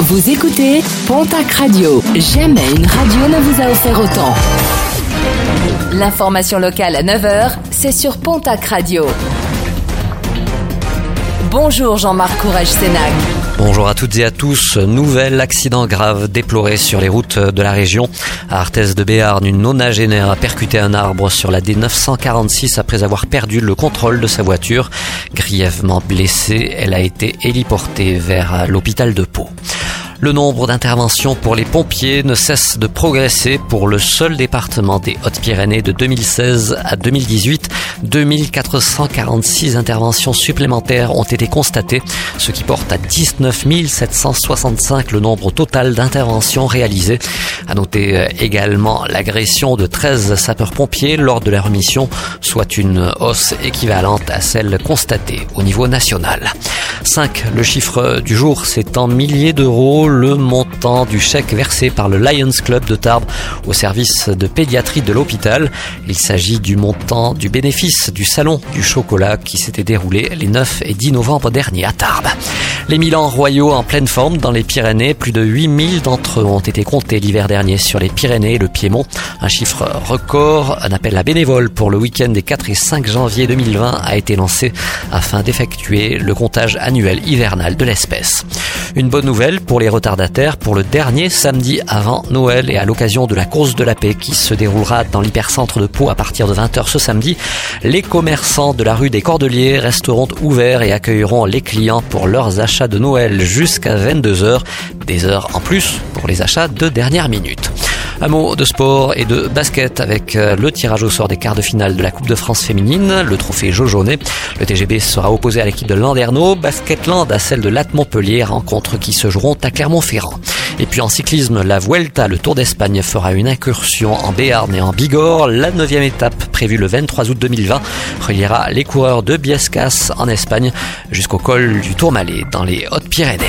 Vous écoutez Pontac Radio. Jamais une radio ne vous a offert autant. L'information locale à 9h, c'est sur Pontac Radio. Bonjour Jean-Marc Courage Sénac. Bonjour à toutes et à tous. Nouvel accident grave déploré sur les routes de la région. À Arthès de Béarn, une nonagénaire a percuté un arbre sur la D946 après avoir perdu le contrôle de sa voiture. Grièvement blessée, elle a été héliportée vers l'hôpital de Pau. Le nombre d'interventions pour les pompiers ne cesse de progresser pour le seul département des Hautes-Pyrénées de 2016 à 2018. 2446 interventions supplémentaires ont été constatées, ce qui porte à 19 765 le nombre total d'interventions réalisées. À noter euh, également l'agression de 13 sapeurs-pompiers lors de leur mission, soit une hausse équivalente à celle constatée au niveau national. 5. Le chiffre du jour, c'est en milliers d'euros le montant du chèque versé par le Lions Club de Tarbes au service de pédiatrie de l'hôpital. Il s'agit du montant du bénéfice du salon du chocolat qui s'était déroulé les 9 et 10 novembre dernier à Tarbes. Les Milans royaux en pleine forme dans les Pyrénées, plus de 8000 d'entre eux ont été comptés l'hiver dernier sur les Pyrénées et le Piémont. Un chiffre record, un appel à bénévoles pour le week-end des 4 et 5 janvier 2020 a été lancé afin d'effectuer le comptage annuel hivernal de l'espèce. Une bonne nouvelle pour les retardataires pour le dernier samedi avant Noël et à l'occasion de la course de la paix qui se déroulera dans l'hypercentre de Pau à partir de 20h ce samedi. Les commerçants de la rue des Cordeliers resteront ouverts et accueilleront les clients pour leurs achats de Noël jusqu'à 22h. Des heures en plus pour les achats de dernière minute. Un mot de sport et de basket avec euh, le tirage au sort des quarts de finale de la Coupe de France féminine, le trophée Jojonnet. Le TGB sera opposé à l'équipe de Landerneau, Basketland à celle de Latte Montpellier, rencontres qui se joueront à Clermont-Ferrand. Et puis en cyclisme, la Vuelta, le Tour d'Espagne, fera une incursion en Béarn et en Bigorre. La neuvième étape, prévue le 23 août 2020, reliera les coureurs de Biescas en Espagne jusqu'au col du Tourmalet dans les Hautes-Pyrénées.